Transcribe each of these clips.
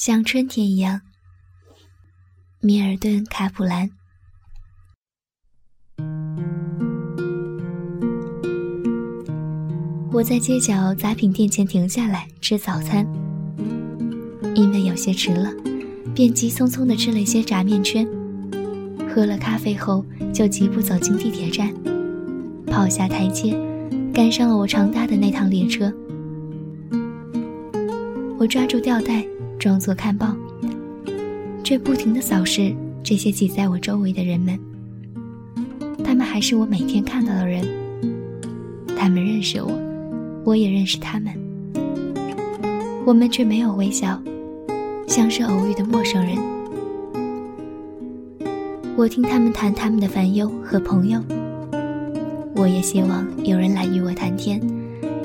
像春天一样。米尔顿·卡普兰。我在街角杂品店前停下来吃早餐，因为有些迟了，便急匆匆地吃了一些炸面圈。喝了咖啡后，就疾步走进地铁站，跑下台阶，赶上了我常搭的那趟列车。我抓住吊带，装作看报，却不停地扫视这些挤在我周围的人们。他们还是我每天看到的人，他们认识我。我也认识他们，我们却没有微笑，像是偶遇的陌生人。我听他们谈他们的烦忧和朋友，我也希望有人来与我谈天，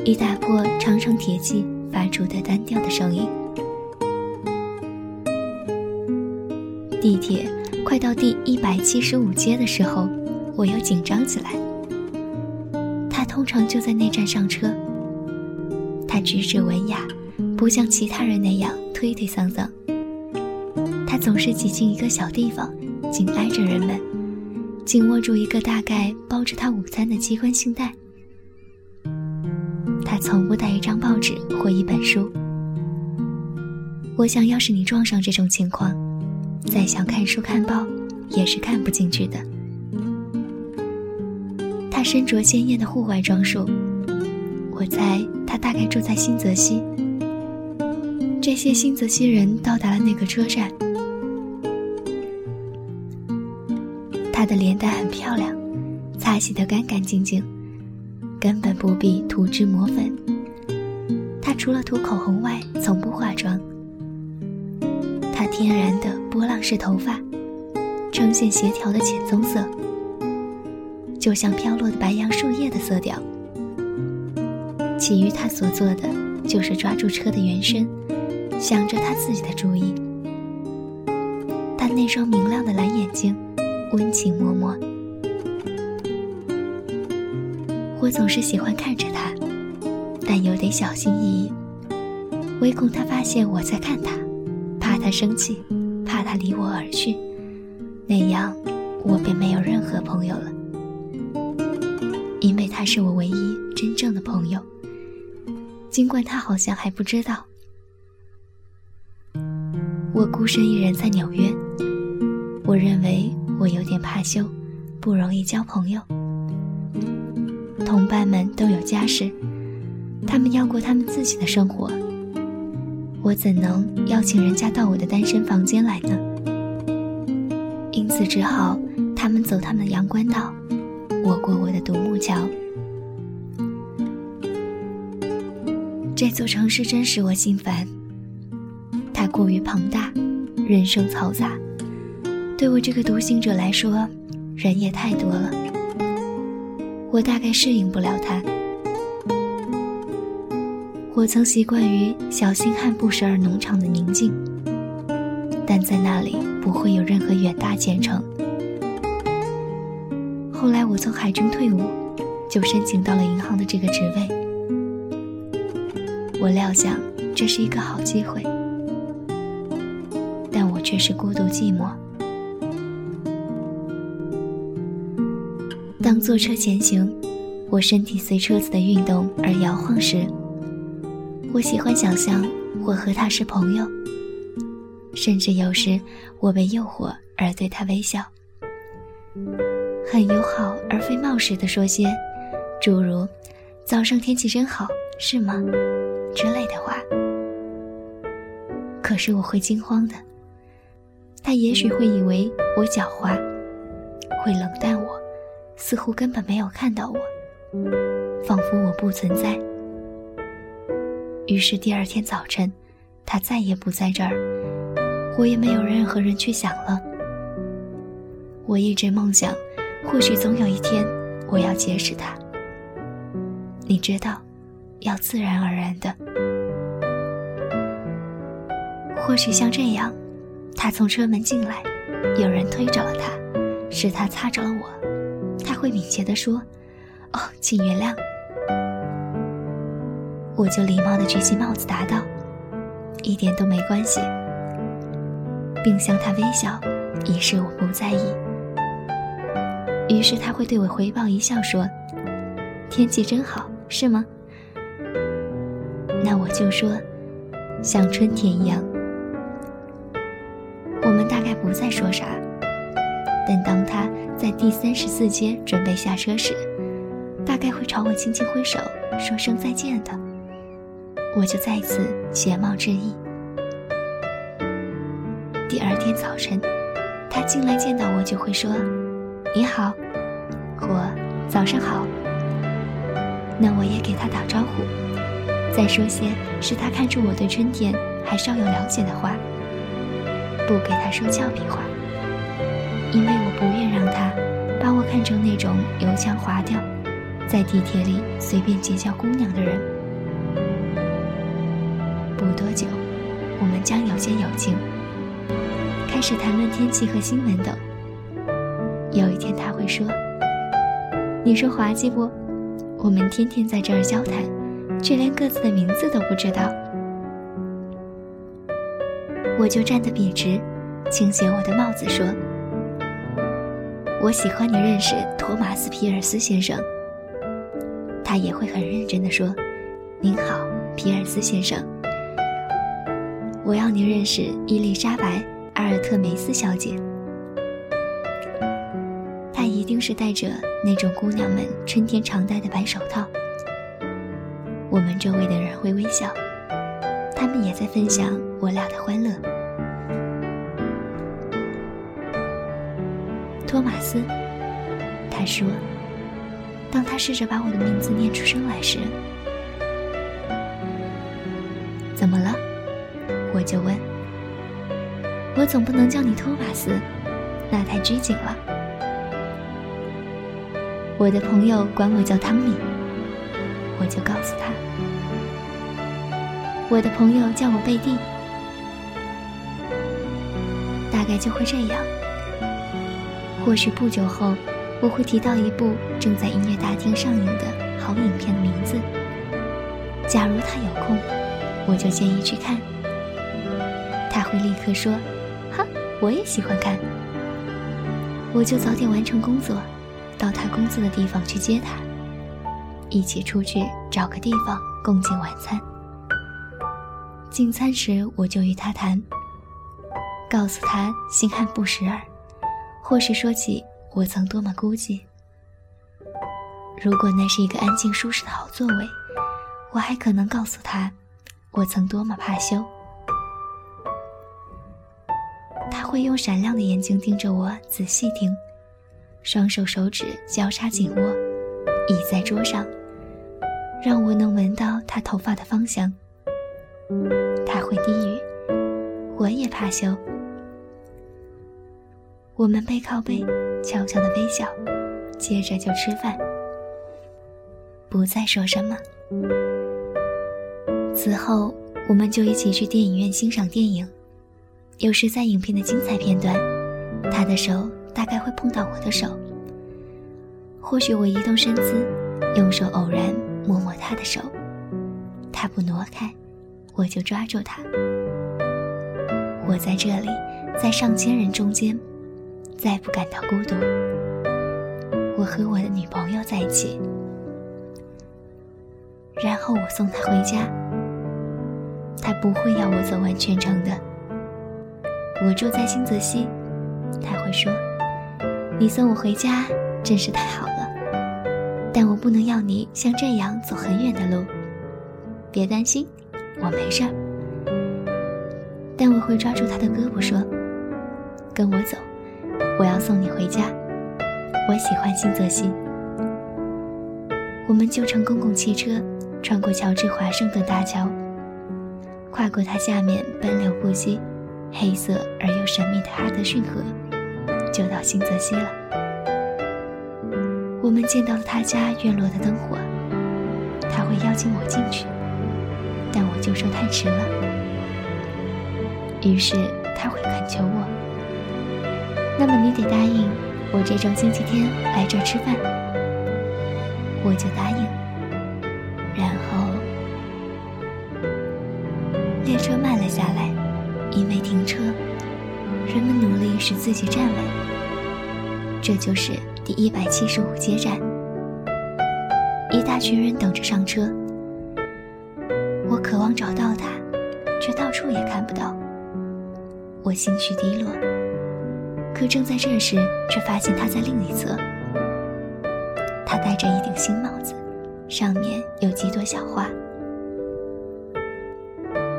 以打破长长铁骑发出的单调的声音。地铁快到第一百七十五街的时候，我又紧张起来。他通常就在那站上车。他举止文雅，不像其他人那样推推搡搡。他总是挤进一个小地方，紧挨着人们，紧握住一个大概包着他午餐的机关性袋。他从不带一张报纸或一本书。我想要是你撞上这种情况，再想看书看报，也是看不进去的。他身着鲜艳的户外装束。我猜他大概住在新泽西。这些新泽西人到达了那个车站。他的脸蛋很漂亮，擦洗得干干净净，根本不必涂脂抹粉。他除了涂口红外，从不化妆。天然的波浪式头发，呈现协调的浅棕色，就像飘落的白杨树叶的色调。其余他所做的，就是抓住车的原身，想着他自己的主意。但那双明亮的蓝眼睛，温情脉脉。我总是喜欢看着他，但又得小心翼翼，唯恐他发现我在看他，他生气，怕他离我而去，那样我便没有任何朋友了。因为他是我唯一真正的朋友。尽管他好像还不知道，我孤身一人在纽约。我认为我有点怕羞，不容易交朋友。同伴们都有家室，他们要过他们自己的生活。我怎能邀请人家到我的单身房间来呢？因此，只好他们走他们的阳关道，我过我的独木桥。这座城市真使我心烦。它过于庞大，人声嘈杂，对我这个独行者来说，人也太多了。我大概适应不了它。我曾习惯于小星汉布什尔农场的宁静，但在那里不会有任何远大前程。后来我从海军退伍，就申请到了银行的这个职位。我料想这是一个好机会，但我却是孤独寂寞。当坐车前行，我身体随车子的运动而摇晃时，我喜欢想象我和他是朋友，甚至有时我被诱惑而对他微笑，很友好而非冒失的说些，诸如“早上天气真好，是吗？”之类的话，可是我会惊慌的。他也许会以为我狡猾，会冷淡我，似乎根本没有看到我，仿佛我不存在。于是第二天早晨，他再也不在这儿，我也没有任何人去想了。我一直梦想，或许总有一天我要结识他。你知道。要自然而然的，或许像这样，他从车门进来，有人推着了他，是他擦着了我，他会敏捷地说：“哦，请原谅。”我就礼貌地举起帽子答道：“一点都没关系，并向他微笑，以示我不在意。于是他会对我回报一笑，说：“天气真好，是吗？”那我就说：“像春天一样。”我们大概不再说啥，但当他在第三十四街准备下车时，大概会朝我轻轻挥手，说声再见的。我就再次携帽致意。第二天早晨，他进来见到我就会说：“你好，或早上好。”那我也给他打招呼，再说些使他看出我对春天还稍有了解的话。不给他说俏皮话，因为我不愿让他把我看成那种油腔滑调，在地铁里随便结交姑娘的人。不多久，我们将有些友情，开始谈论天气和新闻等。有一天他会说：“你说滑稽不？我们天天在这儿交谈，却连各自的名字都不知道。”我就站得笔直，倾斜我的帽子说：“我喜欢你认识托马斯·皮尔斯先生。”他也会很认真地说：“您好，皮尔斯先生。我要你认识伊丽莎白·阿尔特梅斯小姐。她一定是戴着那种姑娘们春天常戴的白手套。”我们周围的人会微笑。他们也在分享我俩的欢乐。托马斯，他说，当他试着把我的名字念出声来时，怎么了？就问。我总不能叫你托马斯，那太拘谨了。我的朋友管我叫汤米，我就告诉他。我的朋友叫我贝蒂，大概就会这样。或许不久后，我会提到一部正在音乐大厅上映的好影片的名字。假如他有空，我就建议去看。立刻说：“哈，我也喜欢看。”我就早点完成工作，到他工作的地方去接他，一起出去找个地方共进晚餐。进餐时，我就与他谈，告诉他星汉不时尔，或是说起我曾多么孤寂。如果那是一个安静舒适的好座位，我还可能告诉他我曾多么怕羞。会用闪亮的眼睛盯着我，仔细听，双手手指交叉紧握，倚在桌上，让我能闻到他头发的芳香。他会低语，我也怕羞。我们背靠背，悄悄的微笑，接着就吃饭，不再说什么。此后，我们就一起去电影院欣赏电影。有时在影片的精彩片段，他的手大概会碰到我的手。或许我移动身姿，用手偶然摸摸他的手，他不挪开。我就抓住他。我在这里，在上千人中间，再不感到孤独。我和我的女朋友在一起，然后我送她回家。他不会要我走完全程的。我住在新泽西，他会说：“你送我回家真是太好了。”但我不能要你像这样走很远的路。别担心。我没事儿，但我会抓住他的胳膊说：“跟我走，我要送你回家。我喜欢新泽西。”我们就乘公共汽车，穿过乔治华盛顿大桥，跨过它下面奔流不息、黑色而又神秘的哈德逊河，就到新泽西了。我们见到了他家院落的灯火，他会邀请我进去。但我就说太迟了，于是他会恳求我。那么你得答应我这周星期天来这儿吃饭，我就答应。然后列车慢了下来，因为停车，人们努力使自己站稳。这就是第一百七十五街站，一大群人等着上车。我渴望找到他，却到处也看不到。我心绪低落，可正在这时，却发现他在另一侧。他戴着一顶新帽子，上面有几朵小花。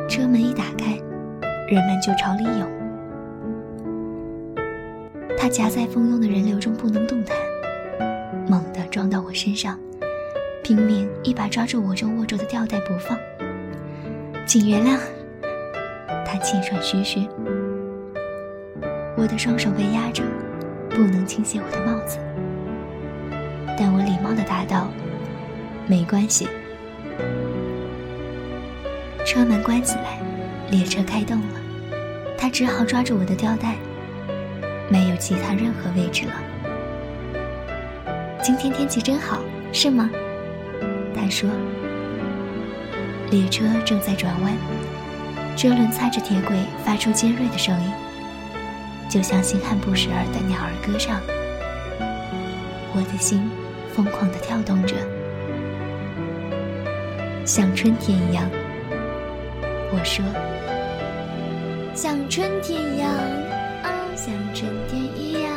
车门一打开，人们就朝里涌。他夹在蜂拥的人流中不能动弹，猛地撞到我身上，拼命一把抓住我正握住的吊带不放。请原谅，他气喘吁吁。我的双手被压着，不能倾斜我的帽子。但我礼貌的答道：“没关系。”车门关起来，列车开动了。他只好抓住我的吊带，没有其他任何位置了。今天天气真好，是吗？他说。列车正在转弯，车轮擦着铁轨，发出尖锐的声音，就像心罕不时儿的鸟儿歌唱。我的心疯狂地跳动着，像春天一样。我说：“像春天一样，啊，像春天一样。”